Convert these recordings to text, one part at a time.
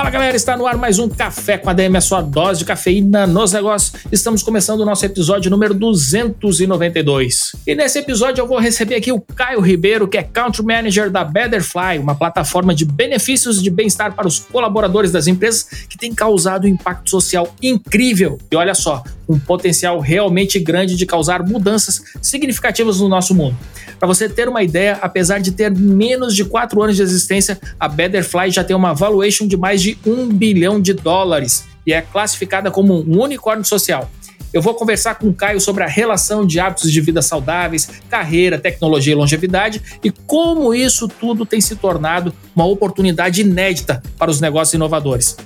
Fala galera, está no ar mais um Café com a DM, a sua dose de cafeína nos negócios. Estamos começando o nosso episódio número 292. E nesse episódio eu vou receber aqui o Caio Ribeiro, que é Country Manager da Betterfly, uma plataforma de benefícios de bem-estar para os colaboradores das empresas que tem causado um impacto social incrível. E olha só, um potencial realmente grande de causar mudanças significativas no nosso mundo. Para você ter uma ideia, apesar de ter menos de 4 anos de existência, a Betterfly já tem uma valuation de mais de um bilhão de dólares e é classificada como um unicórnio social. Eu vou conversar com o Caio sobre a relação de hábitos de vida saudáveis, carreira, tecnologia e longevidade e como isso tudo tem se tornado uma oportunidade inédita para os negócios inovadores.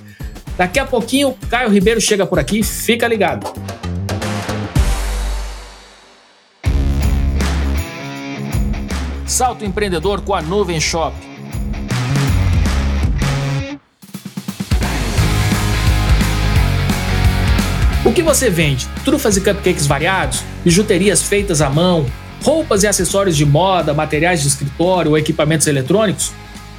Daqui a pouquinho, o Caio Ribeiro chega por aqui, fica ligado. Salto empreendedor com a Nuvem Shop. O que você vende? Trufas e cupcakes variados? Bijuterias feitas à mão? Roupas e acessórios de moda, materiais de escritório ou equipamentos eletrônicos?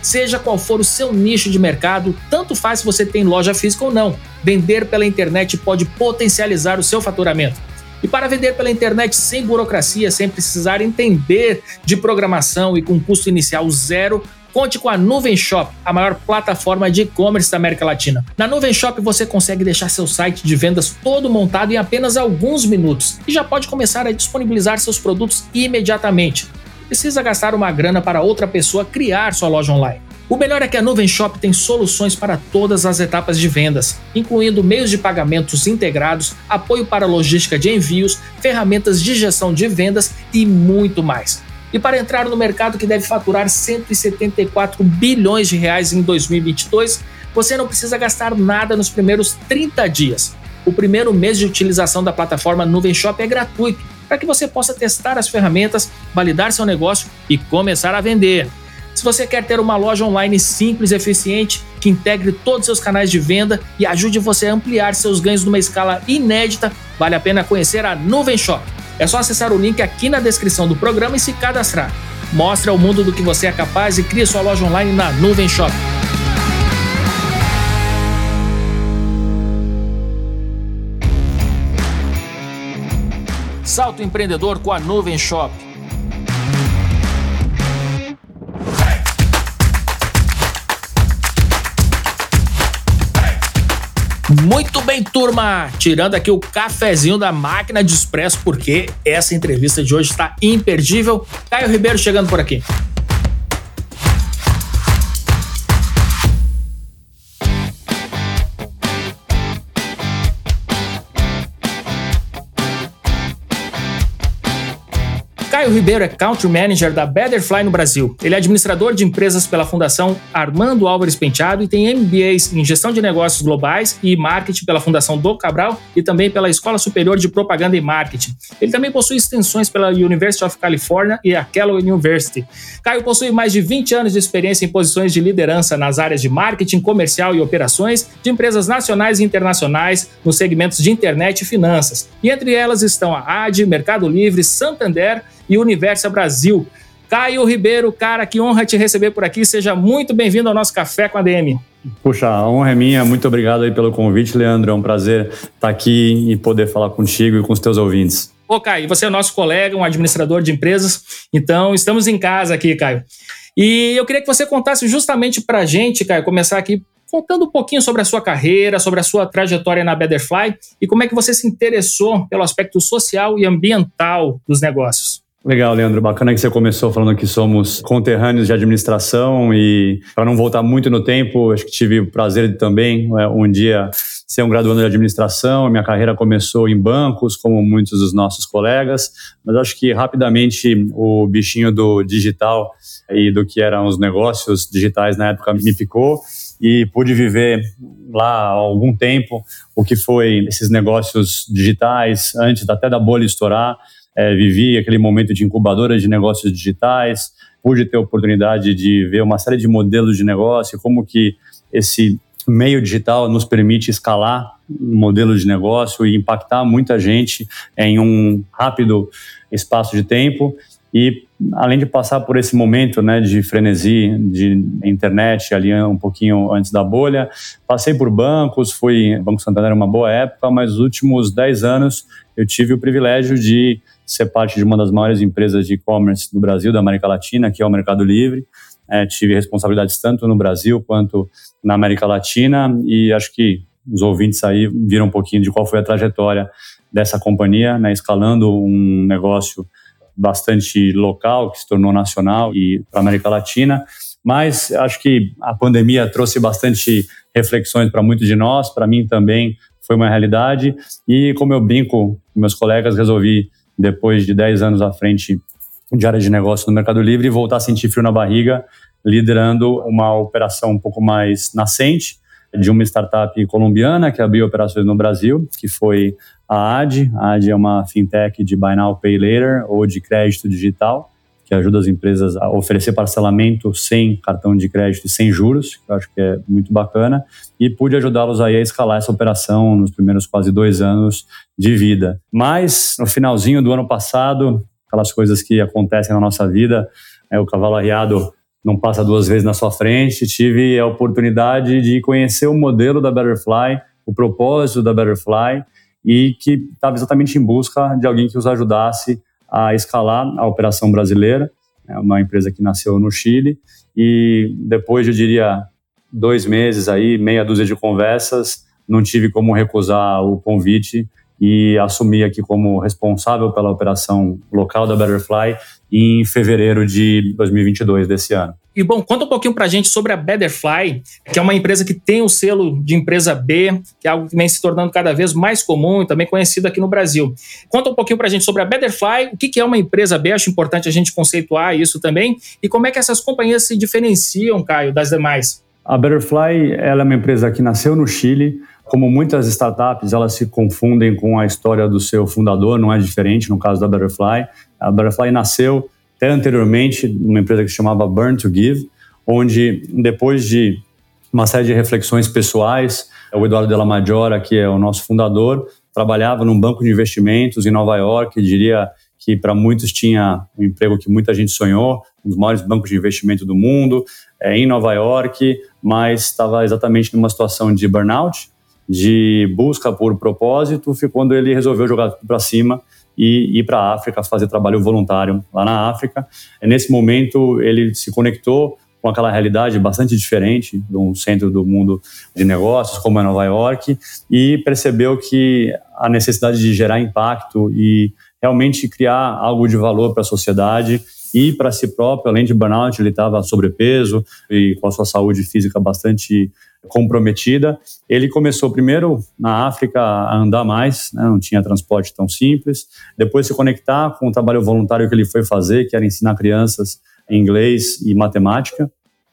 Seja qual for o seu nicho de mercado, tanto faz se você tem loja física ou não. Vender pela internet pode potencializar o seu faturamento. E para vender pela internet sem burocracia, sem precisar entender de programação e com custo inicial zero, Conte com a Nuvem Shop, a maior plataforma de e-commerce da América Latina. Na Nuvem Shop você consegue deixar seu site de vendas todo montado em apenas alguns minutos e já pode começar a disponibilizar seus produtos imediatamente. Precisa gastar uma grana para outra pessoa criar sua loja online. O melhor é que a Nuvem Shop tem soluções para todas as etapas de vendas, incluindo meios de pagamentos integrados, apoio para logística de envios, ferramentas de gestão de vendas e muito mais. E para entrar no mercado que deve faturar 174 bilhões de reais em 2022, você não precisa gastar nada nos primeiros 30 dias. O primeiro mês de utilização da plataforma Nuvem Shop é gratuito, para que você possa testar as ferramentas, validar seu negócio e começar a vender. Se você quer ter uma loja online simples e eficiente, que integre todos os seus canais de venda e ajude você a ampliar seus ganhos numa escala inédita, vale a pena conhecer a Nuvem Shop. É só acessar o link aqui na descrição do programa e se cadastrar. Mostre ao mundo do que você é capaz e crie sua loja online na Nuvem Shop. Salto empreendedor com a Nuvem Shop. Muito bem, turma! Tirando aqui o cafezinho da máquina de expresso, porque essa entrevista de hoje está imperdível. Caio Ribeiro chegando por aqui. Caio Ribeiro é Country Manager da Betterfly no Brasil. Ele é administrador de empresas pela Fundação Armando Álvares Penteado e tem MBAs em Gestão de Negócios Globais e Marketing pela Fundação Do Cabral e também pela Escola Superior de Propaganda e Marketing. Ele também possui extensões pela University of California e a Kellogg University. Caio possui mais de 20 anos de experiência em posições de liderança nas áreas de marketing, comercial e operações de empresas nacionais e internacionais nos segmentos de internet e finanças. E entre elas estão a AD, Mercado Livre, Santander e Universo Brasil. Caio Ribeiro, cara, que honra te receber por aqui. Seja muito bem-vindo ao nosso Café com a DM. Puxa, a honra é minha. Muito obrigado aí pelo convite, Leandro. É um prazer estar aqui e poder falar contigo e com os teus ouvintes. Ô, Caio, você é nosso colega, um administrador de empresas, então estamos em casa aqui, Caio. E eu queria que você contasse justamente para a gente, Caio, começar aqui contando um pouquinho sobre a sua carreira, sobre a sua trajetória na Betterfly e como é que você se interessou pelo aspecto social e ambiental dos negócios. Legal, Leandro. Bacana que você começou falando que somos conterrâneos de administração e para não voltar muito no tempo, acho que tive o prazer de também é, um dia ser um graduando de administração. Minha carreira começou em bancos, como muitos dos nossos colegas, mas acho que rapidamente o bichinho do digital e do que eram os negócios digitais na época me ficou e pude viver lá algum tempo o que foi esses negócios digitais antes até da bolha estourar. É, vivi aquele momento de incubadora de negócios digitais, pude ter a oportunidade de ver uma série de modelos de negócio, como que esse meio digital nos permite escalar um modelo de negócio e impactar muita gente em um rápido espaço de tempo. E além de passar por esse momento né, de frenesi de internet ali um pouquinho antes da bolha, passei por bancos, fui Banco Santander uma boa época, mas nos últimos 10 anos eu tive o privilégio de ser parte de uma das maiores empresas de e-commerce do Brasil, da América Latina, que é o Mercado Livre. É, tive responsabilidades tanto no Brasil quanto na América Latina e acho que os ouvintes aí viram um pouquinho de qual foi a trajetória dessa companhia, né, escalando um negócio bastante local, que se tornou nacional e para a América Latina. Mas acho que a pandemia trouxe bastante reflexões para muitos de nós, para mim também foi uma realidade. E como eu brinco com meus colegas, resolvi, depois de 10 anos à frente de área de negócio no Mercado Livre, voltar a sentir frio na barriga, liderando uma operação um pouco mais nascente de uma startup colombiana que abriu operações no Brasil, que foi a AD. A AD é uma fintech de Buy Now, Pay Later ou de crédito digital, que ajuda as empresas a oferecer parcelamento sem cartão de crédito e sem juros, que eu acho que é muito bacana, e pude ajudá-los aí a escalar essa operação nos primeiros quase dois anos de vida. Mas, no finalzinho do ano passado, aquelas coisas que acontecem na nossa vida, é, o cavalo arriado não passa duas vezes na sua frente, tive a oportunidade de conhecer o modelo da Betterfly, o propósito da Betterfly, e que estava exatamente em busca de alguém que os ajudasse a escalar a operação brasileira, é uma empresa que nasceu no Chile, e depois, eu diria, dois meses aí, meia dúzia de conversas, não tive como recusar o convite e assumi aqui como responsável pela operação local da Betterfly em fevereiro de 2022 desse ano. E bom, conta um pouquinho pra gente sobre a Betterfly, que é uma empresa que tem o selo de empresa B, que é algo que vem se tornando cada vez mais comum e também conhecido aqui no Brasil. Conta um pouquinho pra gente sobre a Betterfly, o que é uma empresa B, acho importante a gente conceituar isso também, e como é que essas companhias se diferenciam, Caio, das demais. A Betterfly ela é uma empresa que nasceu no Chile, como muitas startups, elas se confundem com a história do seu fundador, não é diferente no caso da Betterfly. A Betterfly nasceu até anteriormente numa empresa que se chamava Burn to Give, onde depois de uma série de reflexões pessoais, o Eduardo Della Maggiora, que é o nosso fundador, trabalhava num banco de investimentos em Nova York, diria que para muitos tinha um emprego que muita gente sonhou, um dos maiores bancos de investimento do mundo, é, em Nova York, mas estava exatamente numa situação de burnout, de busca por propósito, foi quando ele resolveu jogar para cima e ir para a África fazer trabalho voluntário lá na África. E nesse momento, ele se conectou com aquela realidade bastante diferente de um centro do mundo de negócios como é Nova York e percebeu que a necessidade de gerar impacto e realmente criar algo de valor para a sociedade e para si próprio, além de burnout, ele estava sobrepeso e com a sua saúde física bastante comprometida. Ele começou primeiro na África a andar mais, né, não tinha transporte tão simples. Depois se conectar com o trabalho voluntário que ele foi fazer, que era ensinar crianças inglês e matemática.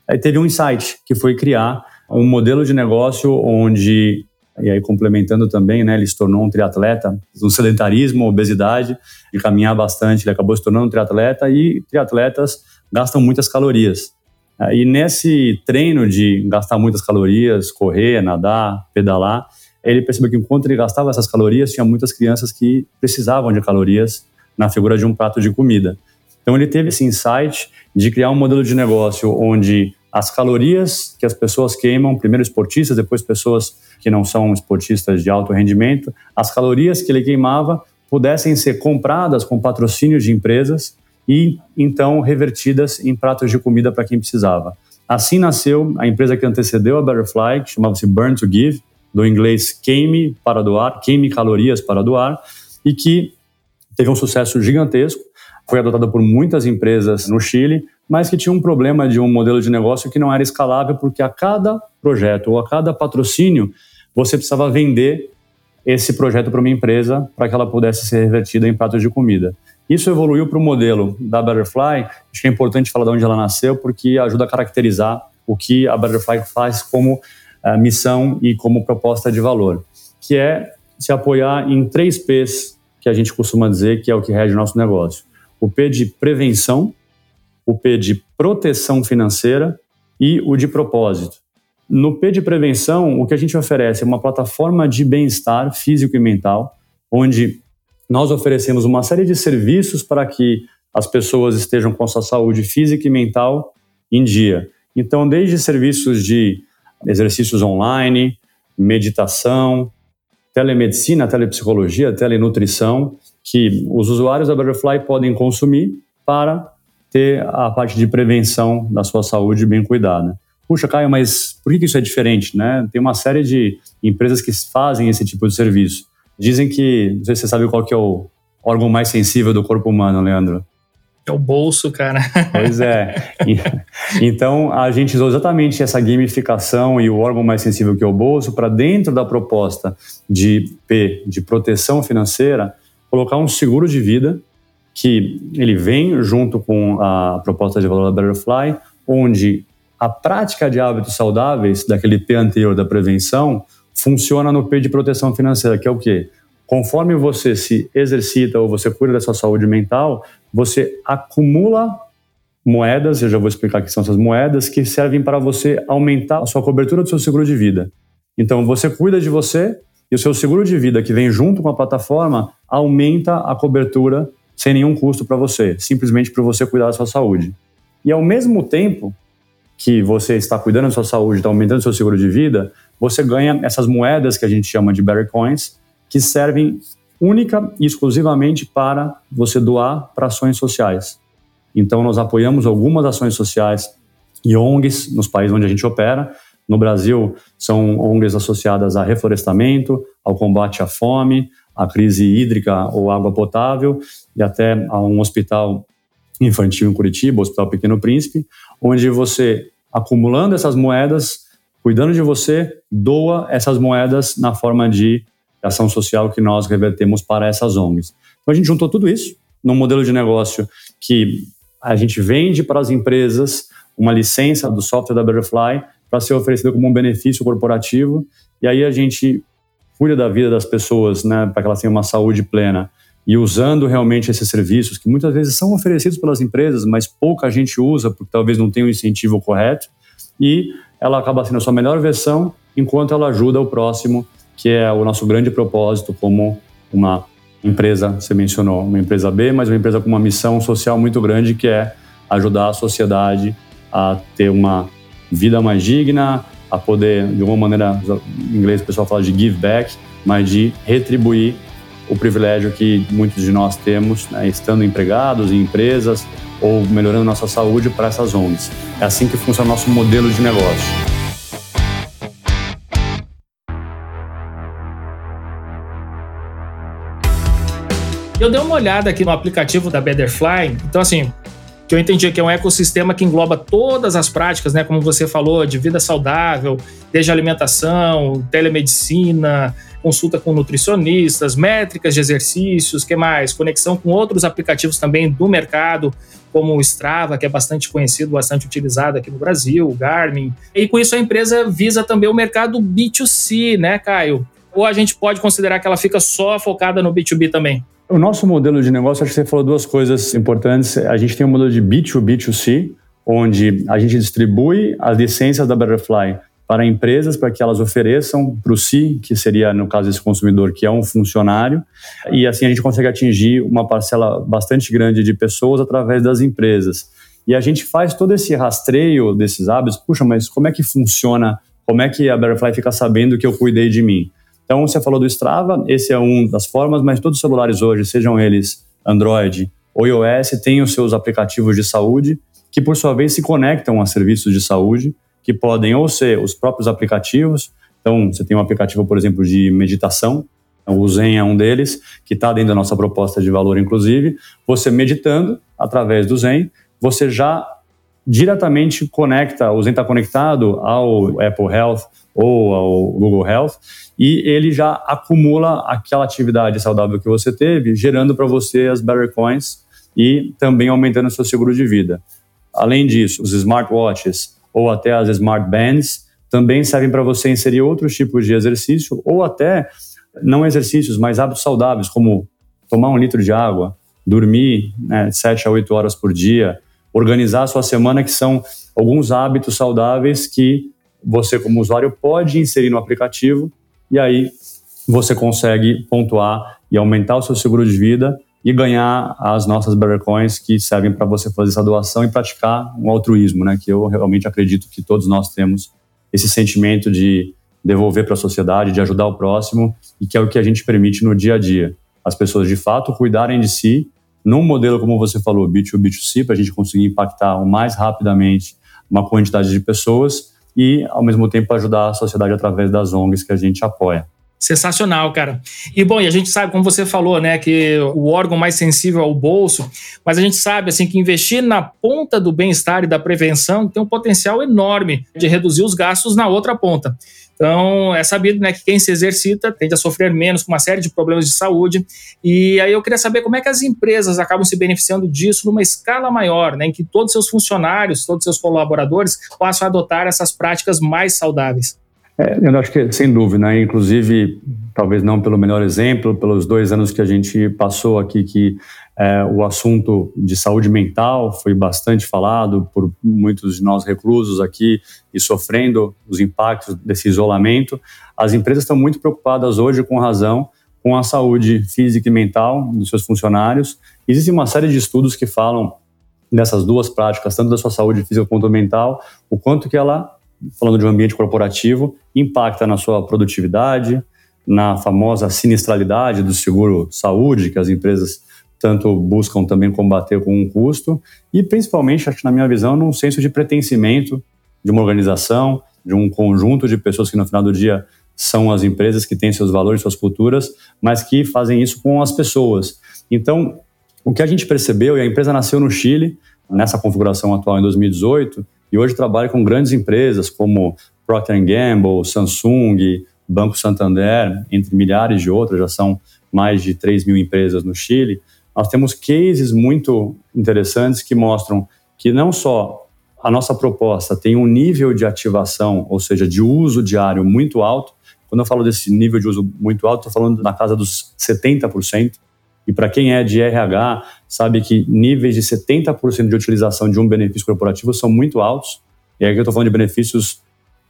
Aí teve um insight, que foi criar um modelo de negócio onde, e aí complementando também, né, ele se tornou um triatleta, um sedentarismo, obesidade, de caminhar bastante, ele acabou se tornando um triatleta e triatletas gastam muitas calorias. Ah, e nesse treino de gastar muitas calorias, correr, nadar, pedalar, ele percebeu que enquanto ele gastava essas calorias, tinha muitas crianças que precisavam de calorias na figura de um prato de comida. Então ele teve esse insight de criar um modelo de negócio onde as calorias que as pessoas queimam, primeiro esportistas, depois pessoas que não são esportistas de alto rendimento, as calorias que ele queimava pudessem ser compradas com patrocínios de empresas e então revertidas em pratos de comida para quem precisava. Assim nasceu a empresa que antecedeu a Butterfly, que chamava-se Burn to Give, do inglês queime para doar, queime calorias para doar, e que teve um sucesso gigantesco. Foi adotada por muitas empresas no Chile, mas que tinha um problema de um modelo de negócio que não era escalável, porque a cada projeto ou a cada patrocínio você precisava vender esse projeto para uma empresa para que ela pudesse ser revertida em pratos de comida. Isso evoluiu para o modelo da Butterfly. Acho que é importante falar de onde ela nasceu, porque ajuda a caracterizar o que a Butterfly faz como uh, missão e como proposta de valor, que é se apoiar em três P's que a gente costuma dizer que é o que rege o nosso negócio. O P de prevenção, o P de proteção financeira e o de propósito. No P de prevenção, o que a gente oferece é uma plataforma de bem-estar físico e mental, onde nós oferecemos uma série de serviços para que as pessoas estejam com a sua saúde física e mental em dia. Então, desde serviços de exercícios online, meditação, telemedicina, telepsicologia, telenutrição, que os usuários da Butterfly podem consumir para ter a parte de prevenção da sua saúde bem cuidada. Puxa, Caio, mas por que isso é diferente? Né? Tem uma série de empresas que fazem esse tipo de serviço. Dizem que, não sei se você sabe qual que é o órgão mais sensível do corpo humano, Leandro. É o bolso, cara. Pois é. Então, a gente usou exatamente essa gamificação e o órgão mais sensível que é o bolso para dentro da proposta de P, de proteção financeira, colocar um seguro de vida que ele vem junto com a proposta de valor da Butterfly, onde a prática de hábitos saudáveis daquele P anterior da prevenção funciona no P de proteção financeira, que é o quê? Conforme você se exercita ou você cuida da sua saúde mental, você acumula moedas, eu já vou explicar que são essas moedas, que servem para você aumentar a sua cobertura do seu seguro de vida. Então, você cuida de você e o seu seguro de vida, que vem junto com a plataforma, aumenta a cobertura sem nenhum custo para você, simplesmente para você cuidar da sua saúde. E ao mesmo tempo que você está cuidando da sua saúde, está aumentando o seu seguro de vida, você ganha essas moedas que a gente chama de Berry Coins, que servem única e exclusivamente para você doar para ações sociais. Então, nós apoiamos algumas ações sociais e ONGs nos países onde a gente opera. No Brasil, são ONGs associadas a reflorestamento, ao combate à fome, à crise hídrica ou água potável, e até a um hospital infantil em Curitiba, o Hospital Pequeno Príncipe, onde você, acumulando essas moedas, cuidando de você, doa essas moedas na forma de ação social que nós revertemos para essas ONGs. Então a gente juntou tudo isso num modelo de negócio que a gente vende para as empresas uma licença do software da Butterfly para ser oferecido como um benefício corporativo. E aí a gente cuida da vida das pessoas, né, para que elas tenham uma saúde plena. E usando realmente esses serviços que muitas vezes são oferecidos pelas empresas, mas pouca gente usa porque talvez não tenha o incentivo correto. E ela acaba sendo a sua melhor versão enquanto ela ajuda o próximo que é o nosso grande propósito como uma empresa, você mencionou, uma empresa B, mas uma empresa com uma missão social muito grande que é ajudar a sociedade a ter uma vida mais digna, a poder, de alguma maneira, em inglês o pessoal fala de give back, mas de retribuir o privilégio que muitos de nós temos, né, estando empregados em empresas ou melhorando nossa saúde para essas ONGs. É assim que funciona o nosso modelo de negócio. Eu dei uma olhada aqui no aplicativo da Betterfly, então assim, que eu entendi que é um ecossistema que engloba todas as práticas, né, como você falou, de vida saudável, desde alimentação, telemedicina, consulta com nutricionistas, métricas de exercícios, que mais? Conexão com outros aplicativos também do mercado, como o Strava, que é bastante conhecido, bastante utilizado aqui no Brasil, o Garmin. E com isso a empresa visa também o mercado B2C, né, Caio? Ou a gente pode considerar que ela fica só focada no B2B também? O nosso modelo de negócio, acho que você falou duas coisas importantes. A gente tem um modelo de B2B2C, onde a gente distribui as licenças da Butterfly para empresas para que elas ofereçam para o C, que seria, no caso, esse consumidor, que é um funcionário, e assim a gente consegue atingir uma parcela bastante grande de pessoas através das empresas. E a gente faz todo esse rastreio desses hábitos. Puxa, mas como é que funciona? Como é que a Butterfly fica sabendo que eu cuidei de mim? Então, você falou do Strava, esse é um das formas, mas todos os celulares hoje, sejam eles Android ou iOS, têm os seus aplicativos de saúde, que por sua vez se conectam a serviços de saúde, que podem ou ser os próprios aplicativos. Então, você tem um aplicativo, por exemplo, de meditação, então, o Zen é um deles, que está dentro da nossa proposta de valor, inclusive. Você meditando através do Zen, você já diretamente conecta, o Zen está conectado ao Apple Health ou ao Google Health e ele já acumula aquela atividade saudável que você teve, gerando para você as Better Coins e também aumentando o seu seguro de vida. Além disso, os smartwatches, ou até as smart bands, também servem para você inserir outros tipos de exercício ou até não exercícios, mas hábitos saudáveis, como tomar um litro de água, dormir né, 7 a 8 horas por dia, organizar a sua semana, que são alguns hábitos saudáveis que você, como usuário, pode inserir no aplicativo e aí você consegue pontuar e aumentar o seu seguro de vida e ganhar as nossas Better Coins que servem para você fazer essa doação e praticar um altruísmo, né? Que eu realmente acredito que todos nós temos esse sentimento de devolver para a sociedade, de ajudar o próximo e que é o que a gente permite no dia a dia. As pessoas de fato cuidarem de si num modelo como você falou, B2B, B2C, para a gente conseguir impactar o mais rapidamente uma quantidade de pessoas e ao mesmo tempo ajudar a sociedade através das ONGs que a gente apoia. Sensacional, cara. E bom, e a gente sabe, como você falou, né, que o órgão mais sensível é o bolso, mas a gente sabe assim que investir na ponta do bem-estar e da prevenção tem um potencial enorme de reduzir os gastos na outra ponta. Então, é sabido né, que quem se exercita tende a sofrer menos com uma série de problemas de saúde. E aí eu queria saber como é que as empresas acabam se beneficiando disso numa escala maior, né, em que todos seus funcionários, todos seus colaboradores possam adotar essas práticas mais saudáveis. É, eu acho que, sem dúvida, né? inclusive, talvez não pelo melhor exemplo, pelos dois anos que a gente passou aqui, que é, o assunto de saúde mental foi bastante falado por muitos de nós reclusos aqui e sofrendo os impactos desse isolamento. As empresas estão muito preocupadas hoje, com razão, com a saúde física e mental dos seus funcionários. Existe uma série de estudos que falam dessas duas práticas, tanto da sua saúde física quanto mental, o quanto que ela falando de um ambiente corporativo, impacta na sua produtividade, na famosa sinistralidade do seguro saúde, que as empresas tanto buscam também combater com um custo, e principalmente, acho que na minha visão, num senso de pertencimento de uma organização, de um conjunto de pessoas que no final do dia são as empresas que têm seus valores, suas culturas, mas que fazem isso com as pessoas. Então, o que a gente percebeu, e a empresa nasceu no Chile, nessa configuração atual em 2018, e hoje trabalha com grandes empresas como Procter Gamble, Samsung, Banco Santander, entre milhares de outras, já são mais de 3 mil empresas no Chile. Nós temos cases muito interessantes que mostram que não só a nossa proposta tem um nível de ativação, ou seja, de uso diário muito alto. Quando eu falo desse nível de uso muito alto, estou falando na casa dos 70%. E para quem é de RH, sabe que níveis de 70% de utilização de um benefício corporativo são muito altos. E aí eu estou falando de benefícios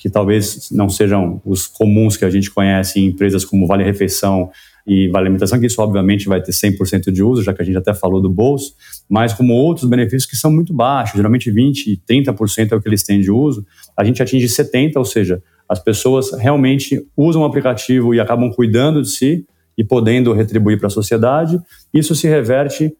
que talvez não sejam os comuns que a gente conhece em empresas como Vale Refeição e Vale Alimentação, que isso obviamente vai ter 100% de uso, já que a gente até falou do bolso, mas como outros benefícios que são muito baixos, geralmente 20% e 30% é o que eles têm de uso, a gente atinge 70%, ou seja, as pessoas realmente usam o aplicativo e acabam cuidando de si e podendo retribuir para a sociedade. Isso se reverte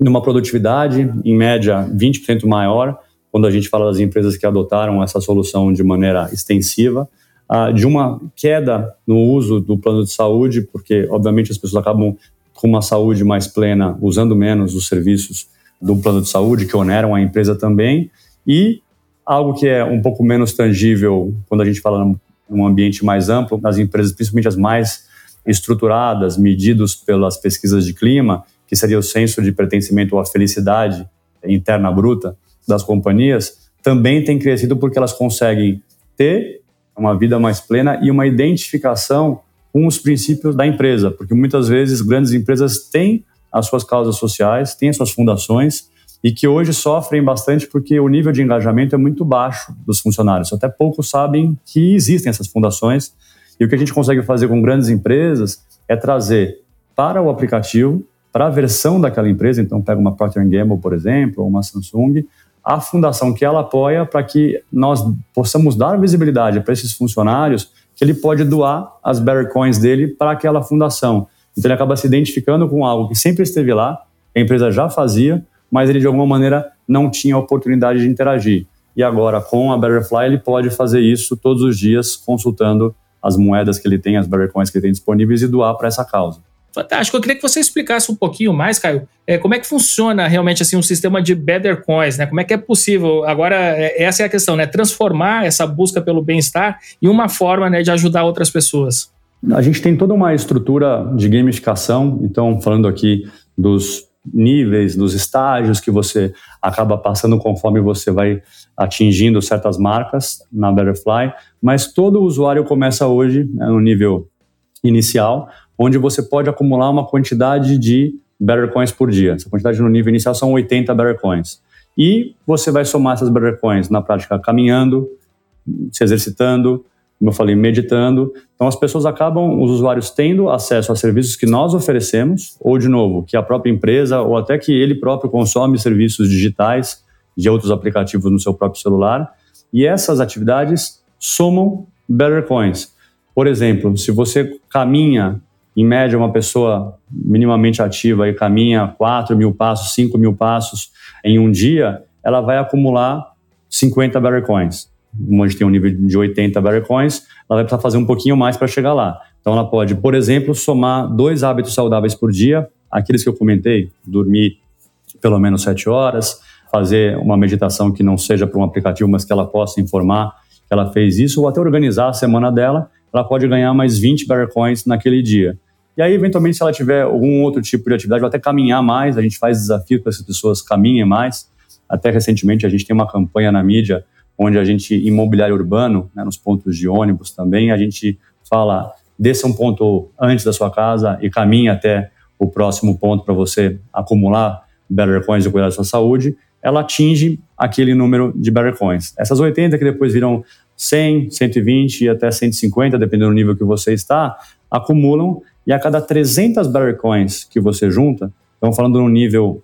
numa produtividade, em média, 20% maior, quando a gente fala das empresas que adotaram essa solução de maneira extensiva, uh, de uma queda no uso do plano de saúde, porque, obviamente, as pessoas acabam com uma saúde mais plena, usando menos os serviços do plano de saúde, que oneram a empresa também, e algo que é um pouco menos tangível quando a gente fala num ambiente mais amplo, nas empresas, principalmente as mais estruturadas, medidos pelas pesquisas de clima, que seria o senso de pertencimento à felicidade interna bruta das companhias, também tem crescido porque elas conseguem ter uma vida mais plena e uma identificação com os princípios da empresa, porque muitas vezes grandes empresas têm as suas causas sociais, têm as suas fundações e que hoje sofrem bastante porque o nível de engajamento é muito baixo dos funcionários. Até poucos sabem que existem essas fundações e o que a gente consegue fazer com grandes empresas é trazer para o aplicativo, para a versão daquela empresa, então pega uma Procter Gamble, por exemplo, ou uma Samsung, a fundação que ela apoia para que nós possamos dar visibilidade para esses funcionários que ele pode doar as Better Coins dele para aquela fundação. Então ele acaba se identificando com algo que sempre esteve lá, a empresa já fazia, mas ele de alguma maneira não tinha oportunidade de interagir. E agora com a Betterfly ele pode fazer isso todos os dias consultando as moedas que ele tem, as Better Coins que ele tem disponíveis e doar para essa causa. Fantástico. Eu queria que você explicasse um pouquinho mais, Caio, é, como é que funciona realmente assim um sistema de Better Coins, né? Como é que é possível? Agora, é, essa é a questão, né? Transformar essa busca pelo bem-estar em uma forma né, de ajudar outras pessoas. A gente tem toda uma estrutura de gamificação, então, falando aqui dos níveis, dos estágios que você acaba passando conforme você vai atingindo certas marcas na Betterfly, mas todo usuário começa hoje né, no nível inicial, onde você pode acumular uma quantidade de Better Coins por dia. Essa quantidade no nível inicial são 80 Better Coins. E você vai somar essas Better Coins na prática caminhando, se exercitando, como eu falei, meditando. Então as pessoas acabam, os usuários tendo acesso a serviços que nós oferecemos, ou de novo, que a própria empresa ou até que ele próprio consome serviços digitais de outros aplicativos no seu próprio celular. E essas atividades somam Better Coins. Por exemplo, se você caminha, em média, uma pessoa minimamente ativa e caminha 4 mil passos, 5 mil passos em um dia, ela vai acumular 50 Better Coins. Gente tem um nível de 80 Better Coins, ela vai precisar fazer um pouquinho mais para chegar lá. Então, ela pode, por exemplo, somar dois hábitos saudáveis por dia, aqueles que eu comentei, dormir pelo menos 7 horas, fazer uma meditação que não seja para um aplicativo, mas que ela possa informar que ela fez isso, ou até organizar a semana dela, ela pode ganhar mais 20 Better Coins naquele dia. E aí, eventualmente, se ela tiver algum outro tipo de atividade, ou até caminhar mais, a gente faz desafios para essas pessoas caminhem mais. Até recentemente, a gente tem uma campanha na mídia onde a gente, imobiliário urbano, né, nos pontos de ônibus também, a gente fala, desça um ponto antes da sua casa e caminhe até o próximo ponto para você acumular Better Coins e cuidar da sua saúde ela atinge aquele número de Better Coins. Essas 80 que depois viram 100, 120 e até 150, dependendo do nível que você está, acumulam e a cada 300 Better Coins que você junta, estamos falando no nível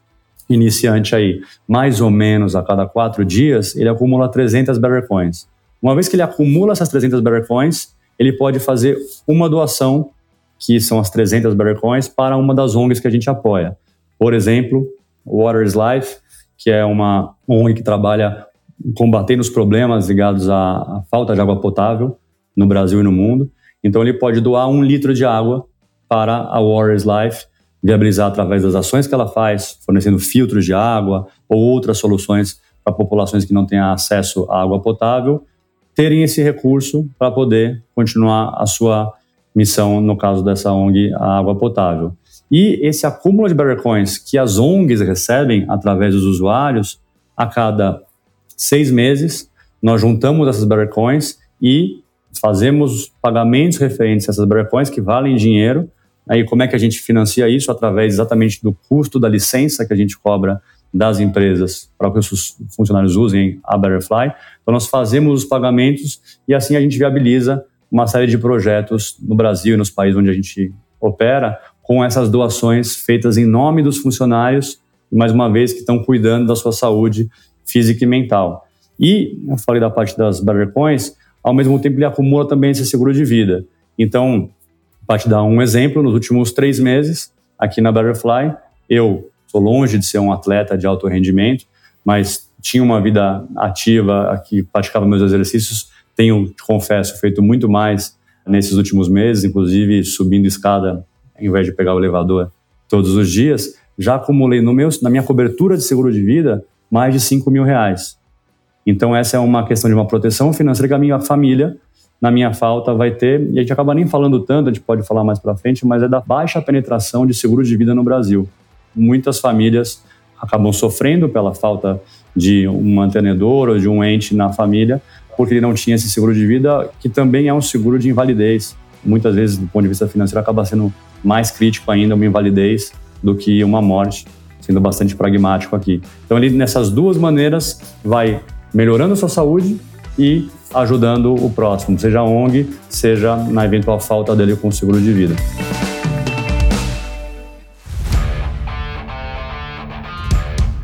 iniciante aí, mais ou menos a cada quatro dias, ele acumula 300 Better Coins. Uma vez que ele acumula essas 300 Better Coins, ele pode fazer uma doação, que são as 300 Better Coins, para uma das ONGs que a gente apoia. Por exemplo, Water is Life, que é uma ONG que trabalha combatendo os problemas ligados à, falta de água potável no Brasil e no mundo. Então, ele pode doar um litro de água para a Warriors Life, viabilizar através das ações que ela faz, fornecendo filtros de água ou outras soluções para populações que não têm acesso à água potável, terem esse recurso para poder continuar a sua missão, no caso dessa ONG, a água potável. E esse acúmulo de Better Coins que as ONGs recebem através dos usuários, a cada seis meses, nós juntamos essas Better e fazemos pagamentos referentes a essas Better que valem dinheiro. Aí como é que a gente financia isso? Através exatamente do custo da licença que a gente cobra das empresas para que os funcionários usem a Betterfly. Então nós fazemos os pagamentos e assim a gente viabiliza uma série de projetos no Brasil e nos países onde a gente opera, com essas doações feitas em nome dos funcionários, mais uma vez, que estão cuidando da sua saúde física e mental. E, eu falei da parte das Better Coins, ao mesmo tempo ele acumula também esse seguro de vida. Então, para te dar um exemplo, nos últimos três meses, aqui na Butterfly, eu sou longe de ser um atleta de alto rendimento, mas tinha uma vida ativa aqui, praticava meus exercícios, tenho, te confesso, feito muito mais nesses últimos meses, inclusive subindo escada em vez de pegar o elevador todos os dias, já acumulei no meu, na minha cobertura de seguro de vida mais de 5 mil reais. Então, essa é uma questão de uma proteção financeira que a minha família, na minha falta, vai ter. E a gente acaba nem falando tanto, a gente pode falar mais para frente, mas é da baixa penetração de seguro de vida no Brasil. Muitas famílias acabam sofrendo pela falta de um mantenedor ou de um ente na família, porque ele não tinha esse seguro de vida, que também é um seguro de invalidez. Muitas vezes, do ponto de vista financeiro, acaba sendo mais crítico ainda uma invalidez do que uma morte, sendo bastante pragmático aqui. Então, ele, nessas duas maneiras, vai melhorando a sua saúde e ajudando o próximo, seja ONG, seja na eventual falta dele com o seguro de vida.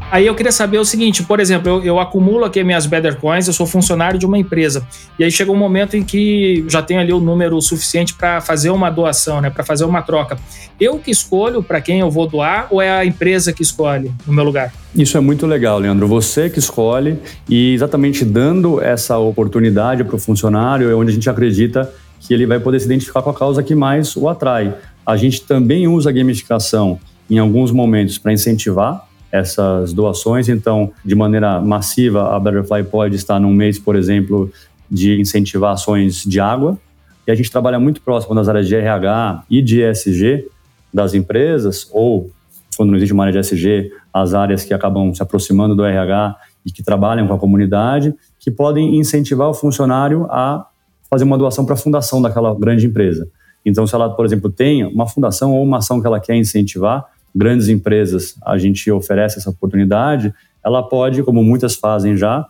Aí eu queria saber o seguinte, por exemplo, eu, eu, acumulo aqui minhas Better Coins, eu sou funcionário de uma empresa. E aí chega um momento em que já tenho ali o número suficiente para fazer uma doação, né, para fazer uma troca. Eu que escolho para quem eu vou doar ou é a empresa que escolhe no meu lugar? Isso é muito legal, Leandro. Você que escolhe e exatamente dando essa oportunidade para o funcionário é onde a gente acredita que ele vai poder se identificar com a causa que mais o atrai. A gente também usa a gamificação em alguns momentos para incentivar essas doações. Então, de maneira massiva, a Butterfly pode estar num mês, por exemplo, de incentivar ações de água. E a gente trabalha muito próximo nas áreas de RH e de ESG das empresas, ou quando não existe uma área de SG, as áreas que acabam se aproximando do RH e que trabalham com a comunidade, que podem incentivar o funcionário a fazer uma doação para a fundação daquela grande empresa. Então, se ela, por exemplo, tem uma fundação ou uma ação que ela quer incentivar, grandes empresas, a gente oferece essa oportunidade, ela pode, como muitas fazem já,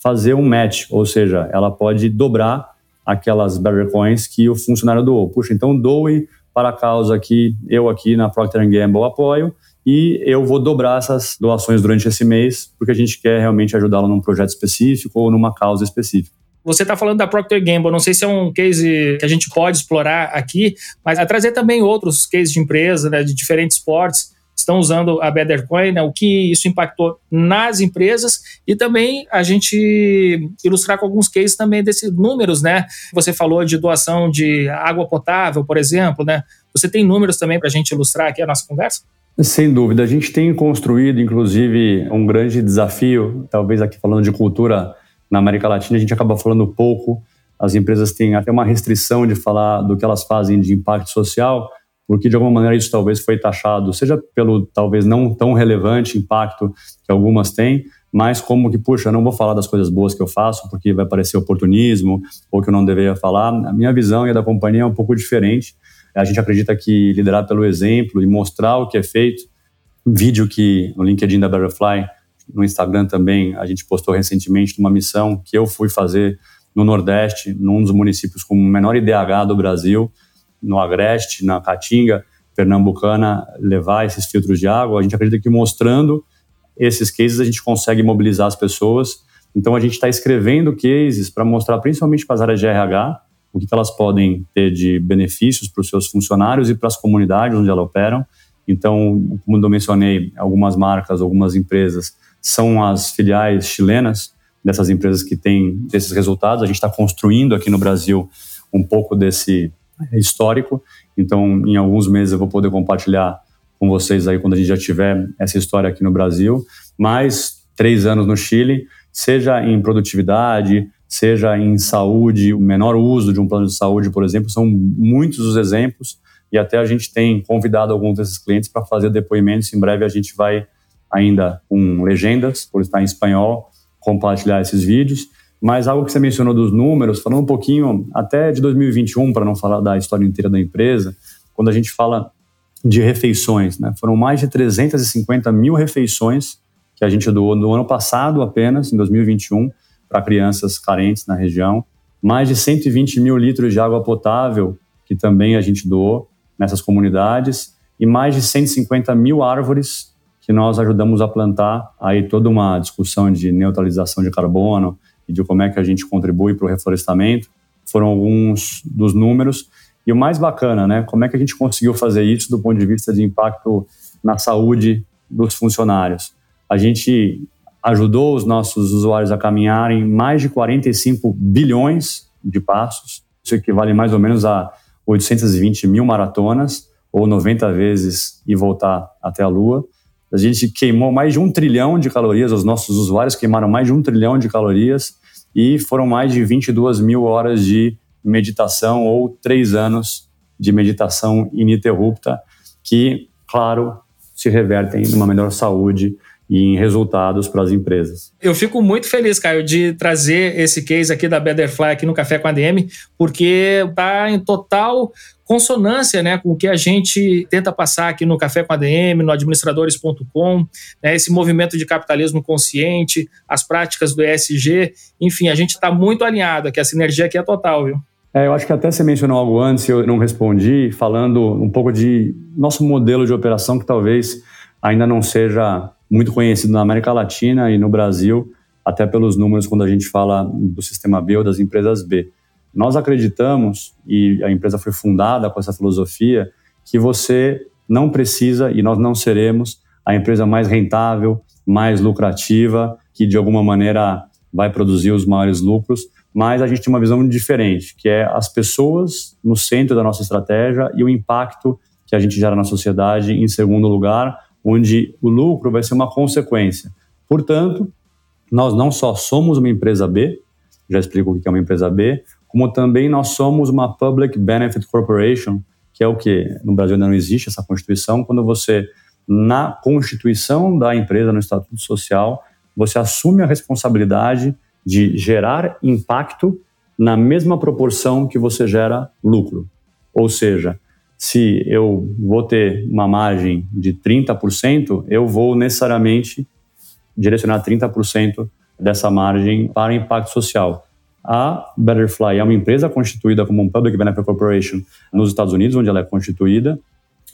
fazer um match, ou seja, ela pode dobrar aquelas Barrier Coins que o funcionário doou. Puxa, então doe para a causa que eu aqui na Procter Gamble apoio e eu vou dobrar essas doações durante esse mês, porque a gente quer realmente ajudá-lo num projeto específico ou numa causa específica. Você está falando da Procter Gamble, não sei se é um case que a gente pode explorar aqui, mas a trazer também outros cases de empresa, né, de diferentes esportes, estão usando a Bettercoin, né, o que isso impactou nas empresas e também a gente ilustrar com alguns cases também desses números, né? Você falou de doação de água potável, por exemplo, né? Você tem números também para a gente ilustrar aqui a nossa conversa? Sem dúvida, a gente tem construído, inclusive, um grande desafio, talvez aqui falando de cultura na América Latina, a gente acaba falando pouco, as empresas têm até uma restrição de falar do que elas fazem de impacto social, porque de alguma maneira isso talvez foi taxado, seja pelo talvez não tão relevante impacto que algumas têm, mas como que, puxa, eu não vou falar das coisas boas que eu faço porque vai parecer oportunismo ou que eu não deveria falar. A minha visão e a da companhia é um pouco diferente. A gente acredita que liderar pelo exemplo e mostrar o que é feito, vídeo que no LinkedIn da Butterfly, no Instagram também, a gente postou recentemente uma missão que eu fui fazer no Nordeste, num dos municípios com o menor IDH do Brasil, no Agreste, na Caatinga, pernambucana, levar esses filtros de água. A gente acredita que mostrando esses cases a gente consegue mobilizar as pessoas. Então a gente está escrevendo cases para mostrar principalmente para as áreas de RH o que elas podem ter de benefícios para os seus funcionários e para as comunidades onde elas operam. Então, como eu mencionei, algumas marcas, algumas empresas são as filiais chilenas dessas empresas que têm esses resultados. A gente está construindo aqui no Brasil um pouco desse histórico. Então, em alguns meses eu vou poder compartilhar com vocês aí quando a gente já tiver essa história aqui no Brasil. Mais três anos no Chile, seja em produtividade, seja em saúde, o menor uso de um plano de saúde, por exemplo, são muitos os exemplos. E até a gente tem convidado alguns desses clientes para fazer depoimentos. Em breve a gente vai ainda com legendas, por estar em espanhol, compartilhar esses vídeos. Mas algo que você mencionou dos números, falando um pouquinho até de 2021, para não falar da história inteira da empresa, quando a gente fala de refeições, né? foram mais de 350 mil refeições que a gente doou no ano passado apenas, em 2021, para crianças carentes na região. Mais de 120 mil litros de água potável, que também a gente doou nessas comunidades. E mais de 150 mil árvores que nós ajudamos a plantar. Aí toda uma discussão de neutralização de carbono, e de como é que a gente contribui para o reflorestamento. Foram alguns dos números. E o mais bacana, né? Como é que a gente conseguiu fazer isso do ponto de vista de impacto na saúde dos funcionários? A gente ajudou os nossos usuários a caminharem mais de 45 bilhões de passos. Isso equivale mais ou menos a 820 mil maratonas, ou 90 vezes e voltar até a Lua. A gente queimou mais de um trilhão de calorias, os nossos usuários queimaram mais de um trilhão de calorias e foram mais de 22 mil horas de meditação ou três anos de meditação ininterrupta, que, claro, se revertem numa melhor saúde e em resultados para as empresas. Eu fico muito feliz, Caio, de trazer esse case aqui da Betterfly aqui no Café com a DM, porque está em total consonância né, com o que a gente tenta passar aqui no Café com a DM, no administradores.com, né, esse movimento de capitalismo consciente, as práticas do ESG, enfim, a gente está muito alinhado aqui, a sinergia aqui é total, viu? É, eu acho que até você mencionou algo antes, eu não respondi, falando um pouco de nosso modelo de operação que talvez ainda não seja muito conhecido na América Latina e no Brasil, até pelos números quando a gente fala do sistema B ou das empresas B. Nós acreditamos, e a empresa foi fundada com essa filosofia, que você não precisa e nós não seremos a empresa mais rentável, mais lucrativa, que de alguma maneira vai produzir os maiores lucros, mas a gente tem uma visão diferente, que é as pessoas no centro da nossa estratégia e o impacto que a gente gera na sociedade em segundo lugar, onde o lucro vai ser uma consequência. Portanto, nós não só somos uma empresa B, já explico o que é uma empresa B, como também nós somos uma Public Benefit Corporation, que é o que no Brasil ainda não existe essa constituição. Quando você na constituição da empresa, no estatuto social, você assume a responsabilidade de gerar impacto na mesma proporção que você gera lucro. Ou seja, se eu vou ter uma margem de 30%, eu vou necessariamente direcionar 30% dessa margem para impacto social. A Betterfly é uma empresa constituída como um Public Benefit Corporation nos Estados Unidos, onde ela é constituída,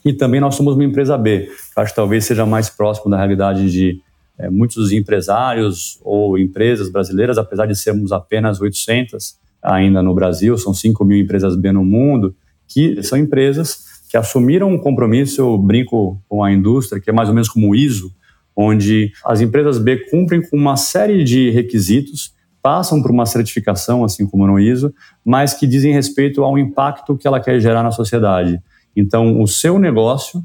e também nós somos uma empresa B, que acho que talvez seja mais próximo da realidade de é, muitos empresários ou empresas brasileiras, apesar de sermos apenas 800 ainda no Brasil, são 5 mil empresas B no mundo, que são empresas que assumiram um compromisso, eu brinco com a indústria, que é mais ou menos como o ISO, onde as empresas B cumprem com uma série de requisitos, passam por uma certificação, assim como no ISO, mas que dizem respeito ao impacto que ela quer gerar na sociedade. Então, o seu negócio,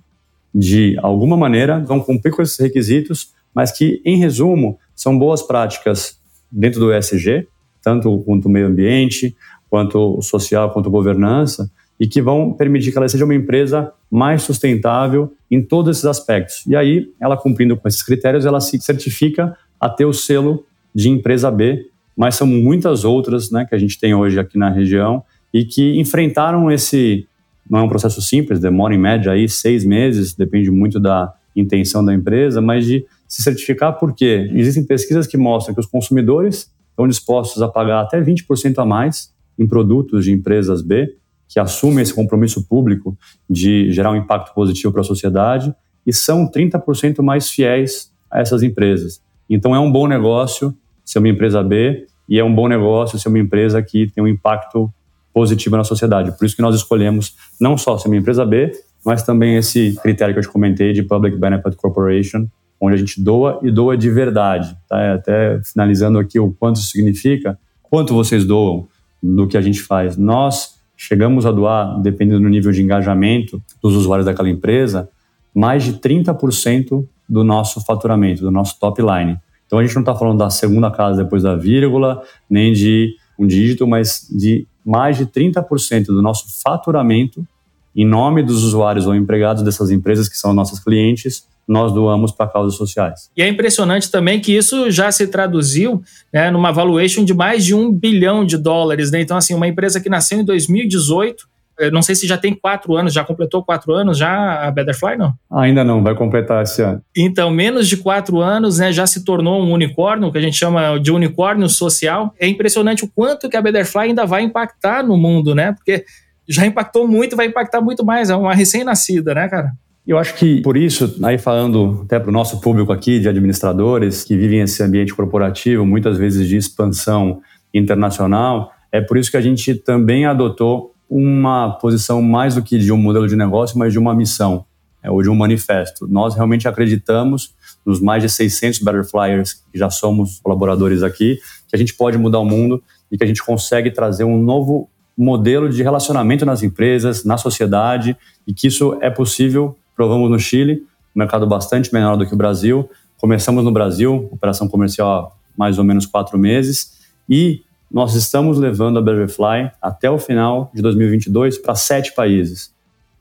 de alguma maneira, vão cumprir com esses requisitos, mas que, em resumo, são boas práticas dentro do ESG, tanto quanto meio ambiente, quanto social, quanto governança, e que vão permitir que ela seja uma empresa mais sustentável em todos esses aspectos. E aí, ela cumprindo com esses critérios, ela se certifica a ter o selo de empresa B, mas são muitas outras né, que a gente tem hoje aqui na região e que enfrentaram esse não é um processo simples, demora em média aí seis meses, depende muito da intenção da empresa, mas de se certificar porque existem pesquisas que mostram que os consumidores estão dispostos a pagar até 20% a mais em produtos de empresas B, que assumem esse compromisso público de gerar um impacto positivo para a sociedade e são 30% mais fiéis a essas empresas. Então é um bom negócio ser uma empresa B e é um bom negócio ser uma empresa que tem um impacto positiva na sociedade. Por isso que nós escolhemos não só ser uma empresa B, mas também esse critério que eu te comentei de Public Benefit Corporation, onde a gente doa e doa de verdade. Tá? Até finalizando aqui o quanto isso significa, quanto vocês doam do que a gente faz. Nós chegamos a doar, dependendo do nível de engajamento dos usuários daquela empresa, mais de 30% do nosso faturamento, do nosso top line. Então a gente não está falando da segunda casa depois da vírgula, nem de um dígito, mas de mais de 30% do nosso faturamento, em nome dos usuários ou empregados dessas empresas que são nossas clientes, nós doamos para causas sociais. E é impressionante também que isso já se traduziu né, numa valuation de mais de um bilhão de dólares. Né? Então, assim, uma empresa que nasceu em 2018 eu não sei se já tem quatro anos, já completou quatro anos já a Betterfly, não? Ainda não, vai completar esse ano. Então, menos de quatro anos, né, já se tornou um unicórnio, que a gente chama de unicórnio social. É impressionante o quanto que a Betterfly ainda vai impactar no mundo, né? Porque já impactou muito, vai impactar muito mais. É uma recém-nascida, né, cara? Eu acho que por isso, aí falando até para o nosso público aqui de administradores que vivem esse ambiente corporativo, muitas vezes de expansão internacional, é por isso que a gente também adotou uma posição mais do que de um modelo de negócio, mas de uma missão, é, ou de um manifesto. Nós realmente acreditamos, nos mais de 600 Betterflyers que já somos colaboradores aqui, que a gente pode mudar o mundo e que a gente consegue trazer um novo modelo de relacionamento nas empresas, na sociedade, e que isso é possível. Provamos no Chile, mercado bastante menor do que o Brasil. Começamos no Brasil, operação comercial há mais ou menos quatro meses, e nós estamos levando a Betterfly até o final de 2022 para sete países.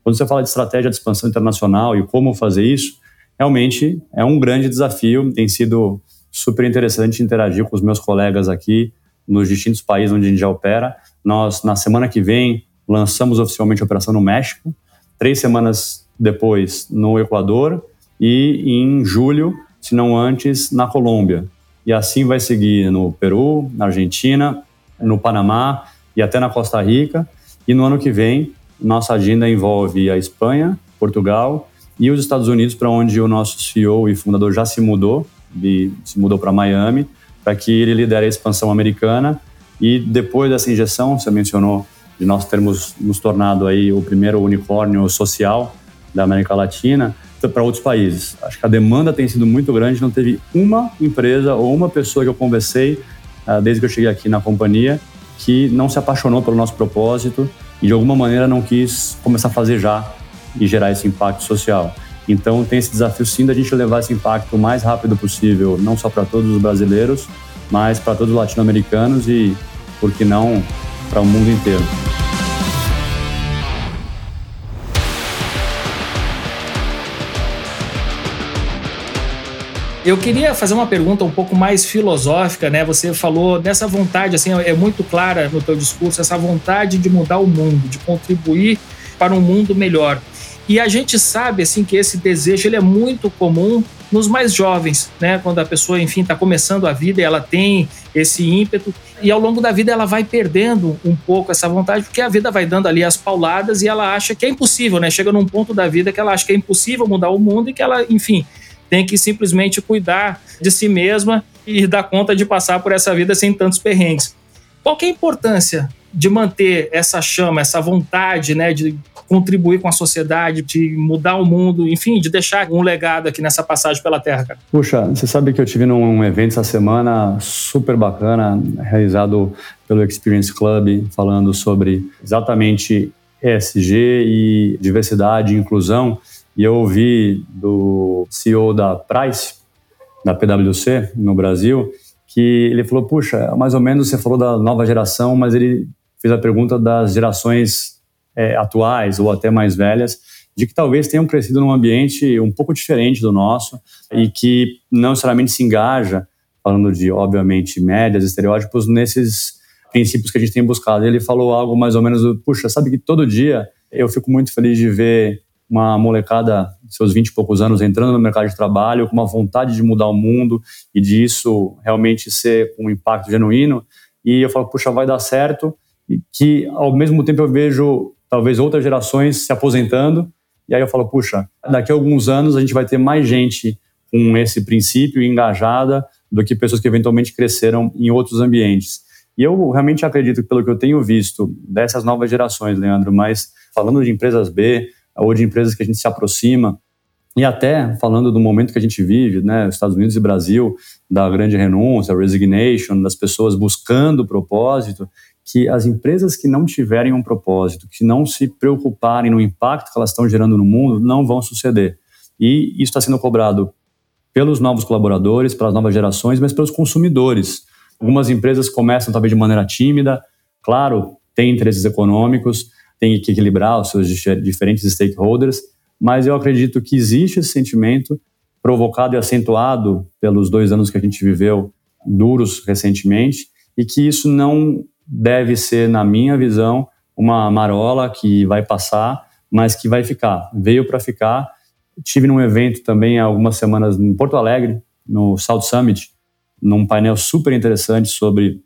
Quando você fala de estratégia de expansão internacional e como fazer isso, realmente é um grande desafio. Tem sido super interessante interagir com os meus colegas aqui nos distintos países onde a gente já opera. Nós, na semana que vem, lançamos oficialmente a operação no México, três semanas depois no Equador e em julho, se não antes, na Colômbia e assim vai seguir no Peru, na Argentina, no Panamá e até na Costa Rica. E no ano que vem, nossa agenda envolve a Espanha, Portugal e os Estados Unidos, para onde o nosso CEO e fundador já se mudou, e se mudou para Miami, para que ele lidere a expansão americana. E depois dessa injeção, você mencionou de nós termos nos tornado aí o primeiro unicórnio social da América Latina, para outros países. Acho que a demanda tem sido muito grande, não teve uma empresa ou uma pessoa que eu conversei uh, desde que eu cheguei aqui na companhia que não se apaixonou pelo nosso propósito e de alguma maneira não quis começar a fazer já e gerar esse impacto social. Então tem esse desafio sim da gente levar esse impacto o mais rápido possível, não só para todos os brasileiros, mas para todos os latino-americanos e, por que não, para o mundo inteiro. Eu queria fazer uma pergunta um pouco mais filosófica, né? Você falou dessa vontade, assim, é muito clara no teu discurso, essa vontade de mudar o mundo, de contribuir para um mundo melhor. E a gente sabe, assim, que esse desejo ele é muito comum nos mais jovens, né? Quando a pessoa, enfim, está começando a vida ela tem esse ímpeto e ao longo da vida ela vai perdendo um pouco essa vontade porque a vida vai dando ali as pauladas e ela acha que é impossível, né? Chega num ponto da vida que ela acha que é impossível mudar o mundo e que ela, enfim, tem que simplesmente cuidar de si mesma e dar conta de passar por essa vida sem tantos perrengues. Qual que é a importância de manter essa chama, essa vontade, né, de contribuir com a sociedade, de mudar o mundo, enfim, de deixar um legado aqui nessa passagem pela Terra, cara? Puxa, você sabe que eu tive num evento essa semana super bacana, realizado pelo Experience Club, falando sobre exatamente ESG e diversidade e inclusão. E eu ouvi do CEO da Price, da PwC, no Brasil, que ele falou: Puxa, mais ou menos você falou da nova geração, mas ele fez a pergunta das gerações é, atuais ou até mais velhas, de que talvez tenham crescido num ambiente um pouco diferente do nosso e que não necessariamente se engaja, falando de, obviamente, médias, estereótipos, nesses princípios que a gente tem buscado. Ele falou algo mais ou menos: Puxa, sabe que todo dia eu fico muito feliz de ver uma molecada, seus 20 e poucos anos, entrando no mercado de trabalho com uma vontade de mudar o mundo e disso realmente ser um impacto genuíno. E eu falo, puxa, vai dar certo. E que ao mesmo tempo eu vejo talvez outras gerações se aposentando. E aí eu falo, puxa, daqui a alguns anos a gente vai ter mais gente com esse princípio engajada do que pessoas que eventualmente cresceram em outros ambientes. E eu realmente acredito, pelo que eu tenho visto dessas novas gerações, Leandro, mas falando de empresas B, ou de empresas que a gente se aproxima, e até falando do momento que a gente vive, né, Estados Unidos e Brasil, da grande renúncia, resignation, das pessoas buscando propósito, que as empresas que não tiverem um propósito, que não se preocuparem no impacto que elas estão gerando no mundo, não vão suceder. E isso está sendo cobrado pelos novos colaboradores, pelas novas gerações, mas pelos consumidores. Algumas empresas começam talvez de maneira tímida, claro, tem interesses econômicos, tem que equilibrar os seus diferentes stakeholders, mas eu acredito que existe esse sentimento provocado e acentuado pelos dois anos que a gente viveu duros recentemente e que isso não deve ser, na minha visão, uma marola que vai passar, mas que vai ficar. Veio para ficar. Tive num evento também há algumas semanas em Porto Alegre, no South Summit, num painel super interessante sobre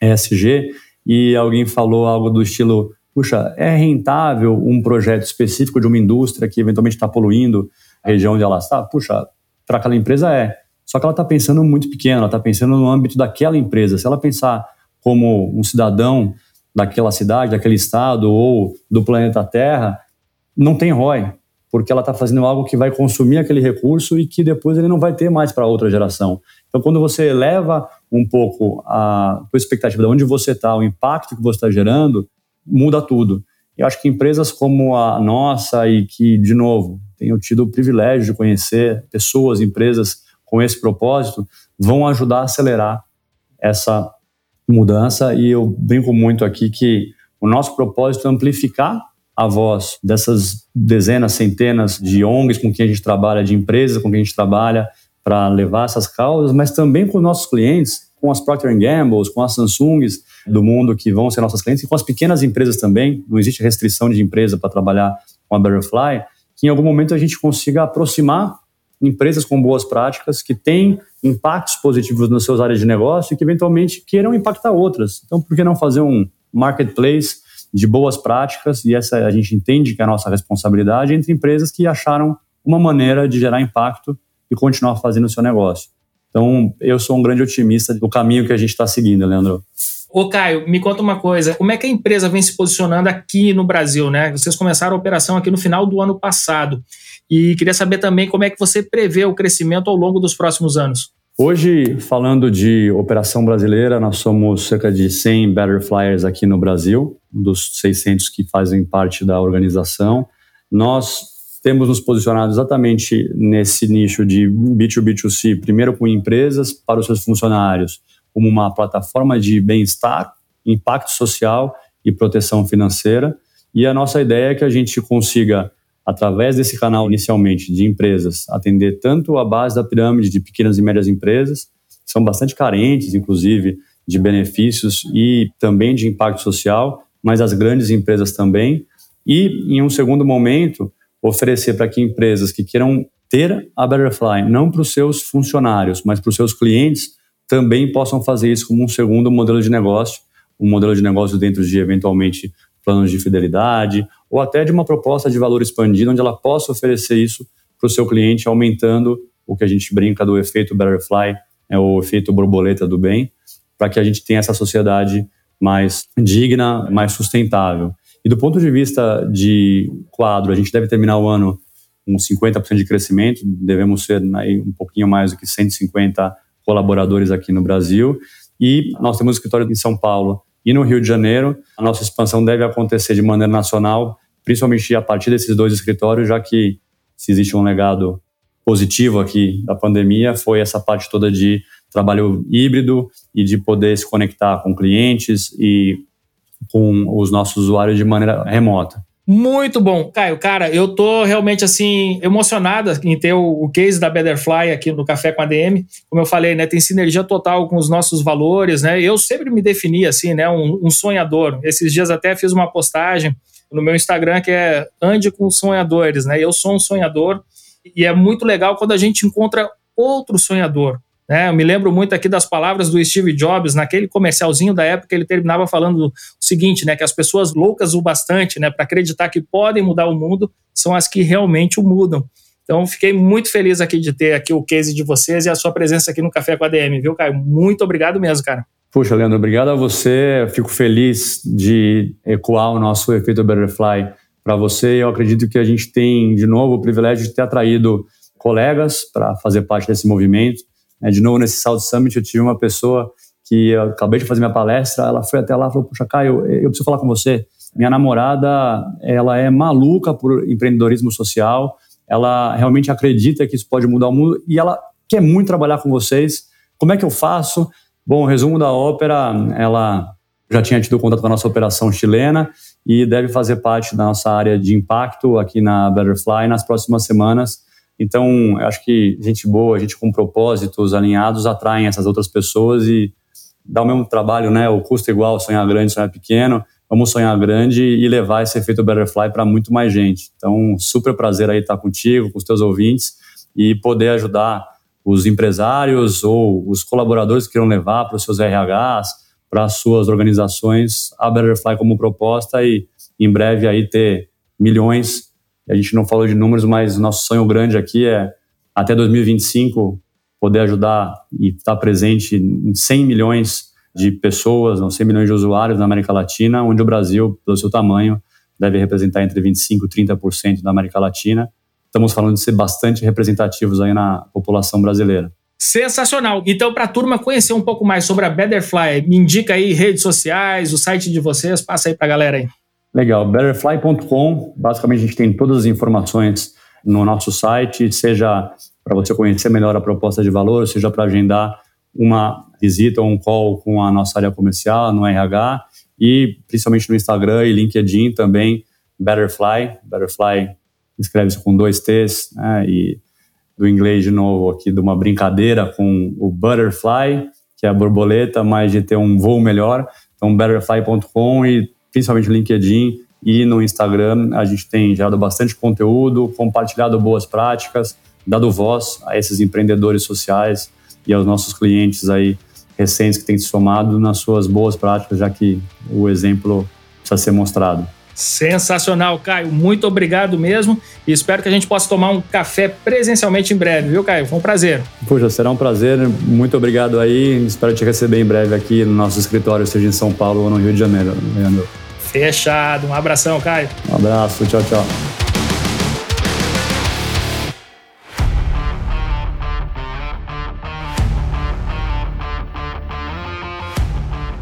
ESG, e alguém falou algo do estilo puxa, é rentável um projeto específico de uma indústria que eventualmente está poluindo a região onde ela está? Puxa, para aquela empresa é. Só que ela está pensando muito pequeno, ela está pensando no âmbito daquela empresa. Se ela pensar como um cidadão daquela cidade, daquele estado ou do planeta Terra, não tem ROI, porque ela está fazendo algo que vai consumir aquele recurso e que depois ele não vai ter mais para outra geração. Então, quando você eleva um pouco a tua expectativa de onde você está, o impacto que você está gerando, muda tudo. Eu acho que empresas como a nossa e que, de novo, tenho tido o privilégio de conhecer pessoas, empresas com esse propósito, vão ajudar a acelerar essa mudança. E eu brinco muito aqui que o nosso propósito é amplificar a voz dessas dezenas, centenas de ONGs com quem a gente trabalha, de empresas com quem a gente trabalha, para levar essas causas, mas também com nossos clientes, com as Procter Gamble, com as Samsungs, do mundo que vão ser nossas clientes e com as pequenas empresas também. Não existe restrição de empresa para trabalhar com a Butterfly. Que em algum momento a gente consiga aproximar empresas com boas práticas que têm impactos positivos nas suas áreas de negócio e que eventualmente queiram impactar outras. Então, por que não fazer um marketplace de boas práticas? E essa a gente entende que é a nossa responsabilidade entre empresas que acharam uma maneira de gerar impacto e continuar fazendo o seu negócio. Então, eu sou um grande otimista do caminho que a gente está seguindo, Leandro. Ô, Caio, me conta uma coisa. Como é que a empresa vem se posicionando aqui no Brasil, né? Vocês começaram a operação aqui no final do ano passado. E queria saber também como é que você prevê o crescimento ao longo dos próximos anos. Hoje, falando de operação brasileira, nós somos cerca de 100 Better Flyers aqui no Brasil, dos 600 que fazem parte da organização. Nós temos nos posicionado exatamente nesse nicho de B2B2C, primeiro com empresas para os seus funcionários, como uma plataforma de bem-estar, impacto social e proteção financeira. E a nossa ideia é que a gente consiga através desse canal inicialmente de empresas, atender tanto a base da pirâmide de pequenas e médias empresas, que são bastante carentes, inclusive, de benefícios e também de impacto social, mas as grandes empresas também. E, em um segundo momento, oferecer para que empresas que queiram ter a Betterfly, não para os seus funcionários, mas para os seus clientes, também possam fazer isso como um segundo modelo de negócio, um modelo de negócio dentro de, eventualmente, planos de fidelidade, ou até de uma proposta de valor expandido, onde ela possa oferecer isso para o seu cliente, aumentando o que a gente brinca do efeito Betterfly, é o efeito borboleta do bem, para que a gente tenha essa sociedade mais digna, mais sustentável. E do ponto de vista de quadro, a gente deve terminar o ano com 50% de crescimento, devemos ser aí, um pouquinho mais do que 150 colaboradores aqui no Brasil. E nós temos escritório em São Paulo e no Rio de Janeiro. A nossa expansão deve acontecer de maneira nacional, principalmente a partir desses dois escritórios, já que se existe um legado positivo aqui da pandemia, foi essa parte toda de trabalho híbrido e de poder se conectar com clientes e com os nossos usuários de maneira remota. Muito bom. Caio, cara, eu tô realmente assim emocionado em ter o, o, case da Betterfly aqui no Café com a DM. Como eu falei, né, tem sinergia total com os nossos valores, né? Eu sempre me defini assim, né, um, um sonhador. Esses dias até fiz uma postagem no meu Instagram que é ande com sonhadores, né? Eu sou um sonhador e é muito legal quando a gente encontra outro sonhador. Né? Eu me lembro muito aqui das palavras do Steve Jobs, naquele comercialzinho da época, ele terminava falando o seguinte, né, que as pessoas loucas o bastante né, para acreditar que podem mudar o mundo são as que realmente o mudam. Então, fiquei muito feliz aqui de ter aqui o case de vocês e a sua presença aqui no Café com a DM, viu, Caio? Muito obrigado mesmo, cara. Puxa, Leandro, obrigado a você. fico feliz de ecoar o nosso efeito Butterfly para você. Eu acredito que a gente tem, de novo, o privilégio de ter atraído colegas para fazer parte desse movimento de novo, nesse South Summit, eu tive uma pessoa que eu acabei de fazer minha palestra, ela foi até lá e falou, puxa, Caio, eu preciso falar com você. Minha namorada, ela é maluca por empreendedorismo social, ela realmente acredita que isso pode mudar o mundo e ela quer muito trabalhar com vocês. Como é que eu faço? Bom, resumo da ópera, ela já tinha tido contato com a nossa operação chilena e deve fazer parte da nossa área de impacto aqui na Butterfly nas próximas semanas. Então, acho que gente boa, gente com propósitos alinhados atraem essas outras pessoas e dá o mesmo trabalho, né? O custo é igual, sonhar grande, sonhar pequeno. Vamos sonhar grande e levar esse efeito butterfly para muito mais gente. Então, super prazer aí estar contigo, com os teus ouvintes e poder ajudar os empresários ou os colaboradores que queiram levar para os seus RHs, para as suas organizações, a Butterfly como proposta e em breve aí ter milhões a gente não falou de números, mas nosso sonho grande aqui é até 2025 poder ajudar e estar presente em 100 milhões de pessoas, não 100 milhões de usuários na América Latina, onde o Brasil, pelo seu tamanho, deve representar entre 25 e 30% da América Latina. Estamos falando de ser bastante representativos aí na população brasileira. Sensacional. Então, para a turma conhecer um pouco mais sobre a Betterfly, me indica aí redes sociais, o site de vocês, passa aí para a galera aí. Legal, betterfly.com, basicamente a gente tem todas as informações no nosso site, seja para você conhecer melhor a proposta de valor, seja para agendar uma visita ou um call com a nossa área comercial no RH e principalmente no Instagram e LinkedIn também, Betterfly, Betterfly escreve-se com dois T's, né, e do inglês de novo aqui de uma brincadeira com o Butterfly, que é a borboleta, mas de ter um voo melhor, então betterfly.com e principalmente no LinkedIn e no Instagram. A gente tem gerado bastante conteúdo, compartilhado boas práticas, dado voz a esses empreendedores sociais e aos nossos clientes aí recentes que têm se somado nas suas boas práticas, já que o exemplo precisa ser mostrado. Sensacional, Caio. Muito obrigado mesmo. E espero que a gente possa tomar um café presencialmente em breve, viu, Caio? Foi um prazer. Puxa, será um prazer. Muito obrigado aí. Espero te receber em breve aqui no nosso escritório, seja em São Paulo ou no Rio de Janeiro, Leandro. Fechado. Um abração, Caio. Um abraço. Tchau, tchau.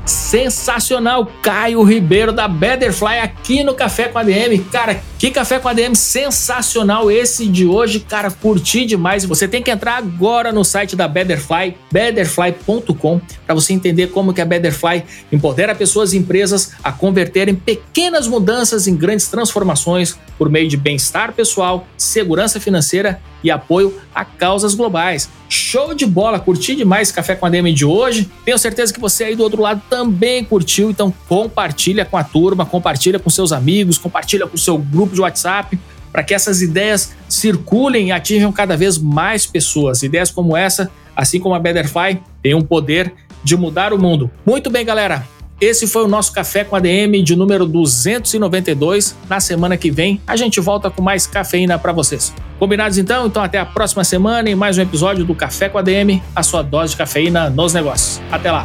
sensacional, Caio Ribeiro da Betterfly aqui no Café com a DM. Cara, Que café com ADM sensacional esse de hoje, cara, curti demais. Você tem que entrar agora no site da Betterfly, betterfly.com, para você entender como que a Betterfly empodera pessoas e empresas a converterem pequenas mudanças em grandes transformações por meio de bem-estar pessoal, segurança financeira e apoio a causas globais. Show de bola, curti demais esse café com ADM de hoje. Tenho certeza que você aí do outro lado também curtiu, então compartilha com a turma, compartilha com seus amigos, compartilha com o seu grupo de WhatsApp para que essas ideias circulem e atinjam cada vez mais pessoas. Ideias como essa, assim como a Betterfly, têm um poder de mudar o mundo. Muito bem, galera. Esse foi o nosso Café com ADM de número 292. Na semana que vem a gente volta com mais cafeína para vocês. Combinados então? Então até a próxima semana em mais um episódio do Café com ADM, a sua dose de cafeína nos negócios. Até lá.